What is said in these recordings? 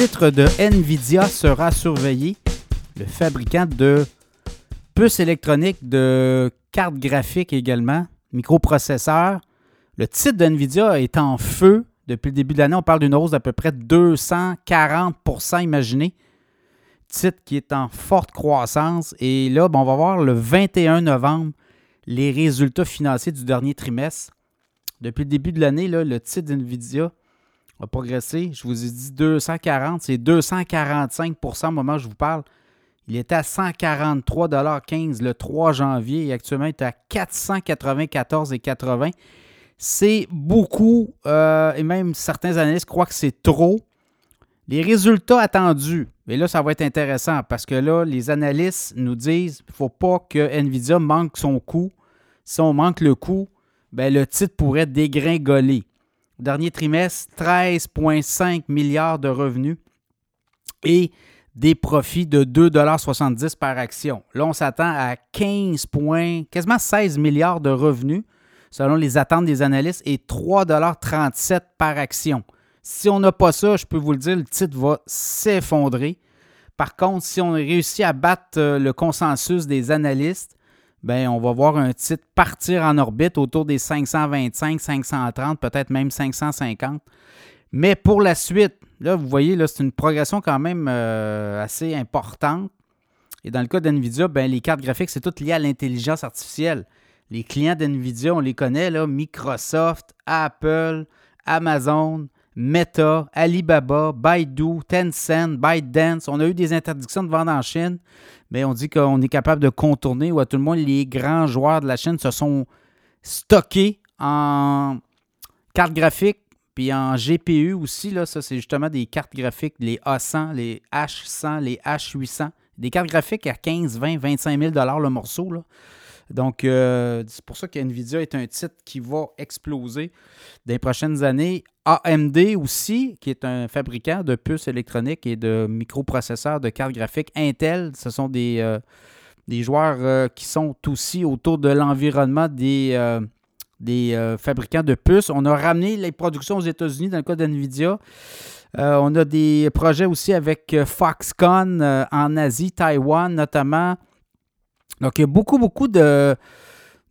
titre de Nvidia sera surveillé. Le fabricant de puces électroniques, de cartes graphiques également, microprocesseurs. Le titre de Nvidia est en feu. Depuis le début de l'année, on parle d'une hausse d'à peu près 240% imaginez. Titre qui est en forte croissance. Et là, on va voir le 21 novembre les résultats financiers du dernier trimestre. Depuis le début de l'année, le titre d'NVIDIA a progressé. Je vous ai dit 240, c'est 245% au moment où je vous parle. Il était à 143,15 le 3 janvier et actuellement il est à 494,80. C'est beaucoup euh, et même certains analystes croient que c'est trop. Les résultats attendus, mais là, ça va être intéressant parce que là, les analystes nous disent qu'il ne faut pas que Nvidia manque son coût. Si on manque le coût, ben, le titre pourrait dégringoler. Dernier trimestre, 13,5 milliards de revenus et des profits de 2,70 par action. Là, on s'attend à 15 points, quasiment 16 milliards de revenus selon les attentes des analystes et 3,37 par action. Si on n'a pas ça, je peux vous le dire, le titre va s'effondrer. Par contre, si on réussit à battre euh, le consensus des analystes, ben, on va voir un titre partir en orbite autour des 525, 530, peut-être même 550. Mais pour la suite, là, vous voyez, là, c'est une progression quand même euh, assez importante. Et dans le cas d'NVIDIA, ben, les cartes graphiques, c'est tout lié à l'intelligence artificielle. Les clients d'NVIDIA, on les connaît, là, Microsoft, Apple, Amazon, Meta, Alibaba, Baidu, Tencent, ByteDance. On a eu des interdictions de vente en Chine, mais on dit qu'on est capable de contourner, ou à tout le moins les grands joueurs de la Chine se sont stockés en cartes graphiques, puis en GPU aussi. Là, ça, c'est justement des cartes graphiques, les A100, les H100, les H800. Des cartes graphiques à 15, 20, 25 000 le morceau. Donc, euh, c'est pour ça qu'NVIDIA est un titre qui va exploser dans les prochaines années. AMD aussi, qui est un fabricant de puces électroniques et de microprocesseurs de cartes graphiques. Intel, ce sont des, euh, des joueurs euh, qui sont aussi autour de l'environnement des, des fabricants de puces. On a ramené les productions aux États-Unis dans le cas d'NVIDIA. on a des projets aussi avec Foxconn en Asie, Taïwan notamment. Donc, il y a beaucoup, beaucoup de,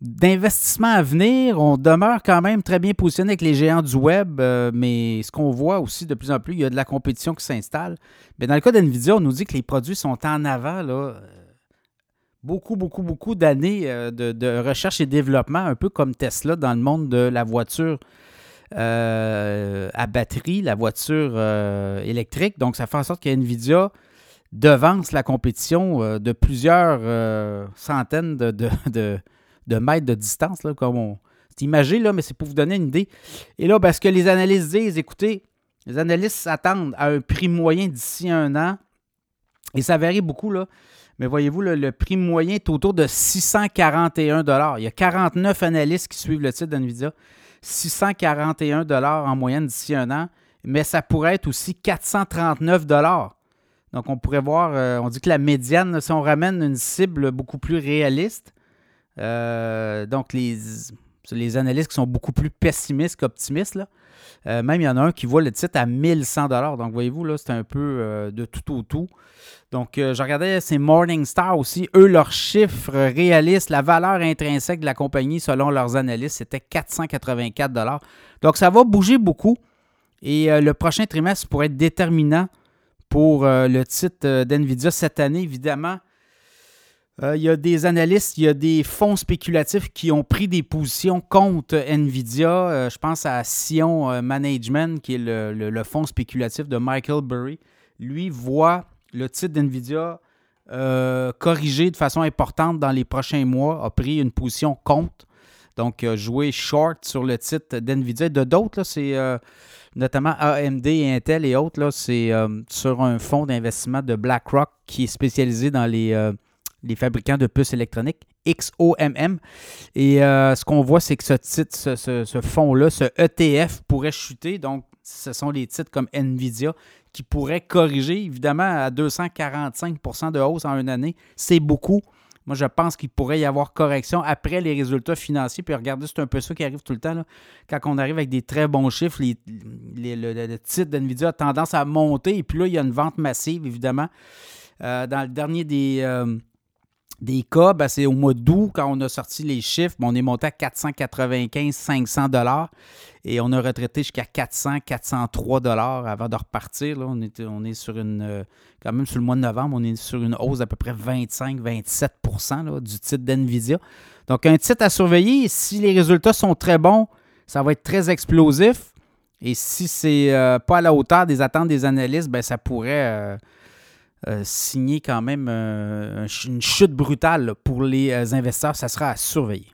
d'investissements à venir. On demeure quand même très bien positionné avec les géants du web, euh, mais ce qu'on voit aussi de plus en plus, il y a de la compétition qui s'installe. Mais dans le cas d'NVIDIA, on nous dit que les produits sont en avant. Euh, beaucoup, beaucoup, beaucoup d'années euh, de, recherche et développement, un peu comme Tesla dans le monde de la voiture à batterie, la voiture électrique. Donc, ça fait en sorte que NVIDIA devance la compétition euh, de plusieurs euh, centaines de, de, mètres de distance, là, comme on. C'est imagé, mais c'est pour vous donner une idée. Et là, parce que les analystes disent, écoutez, les analystes s'attendent à un prix moyen d'ici un an. Et ça varie beaucoup. Mais voyez-vous, le, prix moyen est autour de 641 Il y a 49 analystes qui suivent le titre d'NVIDIA. 641 en moyenne d'ici un an. Mais ça pourrait être aussi 439 donc, on pourrait voir, euh, on dit que la médiane, si on ramène une cible beaucoup plus réaliste, euh, donc les, analystes qui sont beaucoup plus pessimistes qu'optimistes, euh, même il y en a un qui voit le titre à 1100 Donc, voyez-vous, là, c'est un peu de tout au tout. Donc, je regardais, c'est Morningstar aussi. Eux, leurs chiffres réalistes, la valeur intrinsèque de la compagnie, selon leurs analystes, c'était 484 Donc, ça va bouger beaucoup. Et le prochain trimestre pourrait être déterminant pour euh, le titre euh, d'NVIDIA cette année, évidemment. Euh, il y a des analystes, il y a des fonds spéculatifs qui ont pris des positions contre Nvidia. je pense à Sion Management, qui est le, fonds spéculatif de Michael Burry. Lui voit le titre d'Nvidia corrigé de façon importante dans les prochains mois, a pris une position contre. Donc, jouer short sur le titre d'Nvidia. De d'autres, c'est notamment AMD Intel et autres, c'est euh, sur un fonds d'investissement de BlackRock qui est spécialisé dans les, euh, les fabricants de puces électroniques, XOMM. Et euh, ce qu'on voit, c'est que ce titre, ce, fonds-là, ce ETF pourrait chuter. Donc, ce sont les titres comme Nvidia qui pourraient corriger, évidemment, à 245% de hausse en une année. C'est beaucoup. Moi, je pense qu'il pourrait y avoir correction après les résultats financiers. Puis regardez, c'est un peu ça qui arrive tout le temps. Quand on arrive avec des très bons chiffres, le, le, titre d'NVIDIA a tendance à monter. Et puis là, il y a une vente massive, évidemment. Euh, dans le dernier des, euh, des cas, ben, c'est au mois d'août, quand on a sorti les chiffres, on est monté à 495-500 dollars et on a retraité jusqu'à 400, 403 dollars avant de repartir. Là. On, est, on est sur une, euh, quand même sur le mois de novembre, on est sur une hausse d'à peu près 25-27% du titre d'NVIDIA. Donc, un titre à surveiller. Si les résultats sont très bons, ça va être très explosif. Et si c'est euh, pas à la hauteur des attentes des analystes, ben, ça pourrait euh, signer quand même une chute brutale pour les investisseurs. Ça sera à surveiller.